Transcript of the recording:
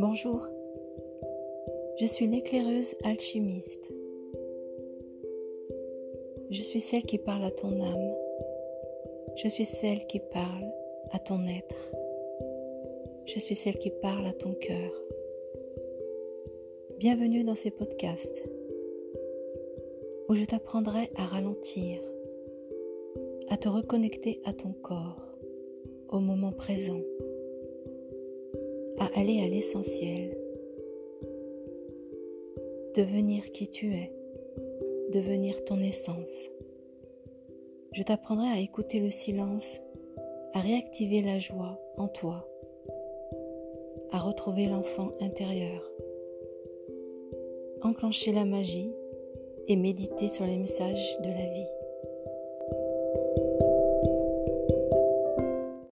Bonjour, je suis l'éclaireuse alchimiste. Je suis celle qui parle à ton âme. Je suis celle qui parle à ton être. Je suis celle qui parle à ton cœur. Bienvenue dans ces podcasts où je t'apprendrai à ralentir, à te reconnecter à ton corps, au moment présent, aller à l'essentiel, devenir qui tu es, devenir ton essence. Je t'apprendrai à écouter le silence, à réactiver la joie en toi, à retrouver l'enfant intérieur, enclencher la magie et méditer sur les messages de la vie.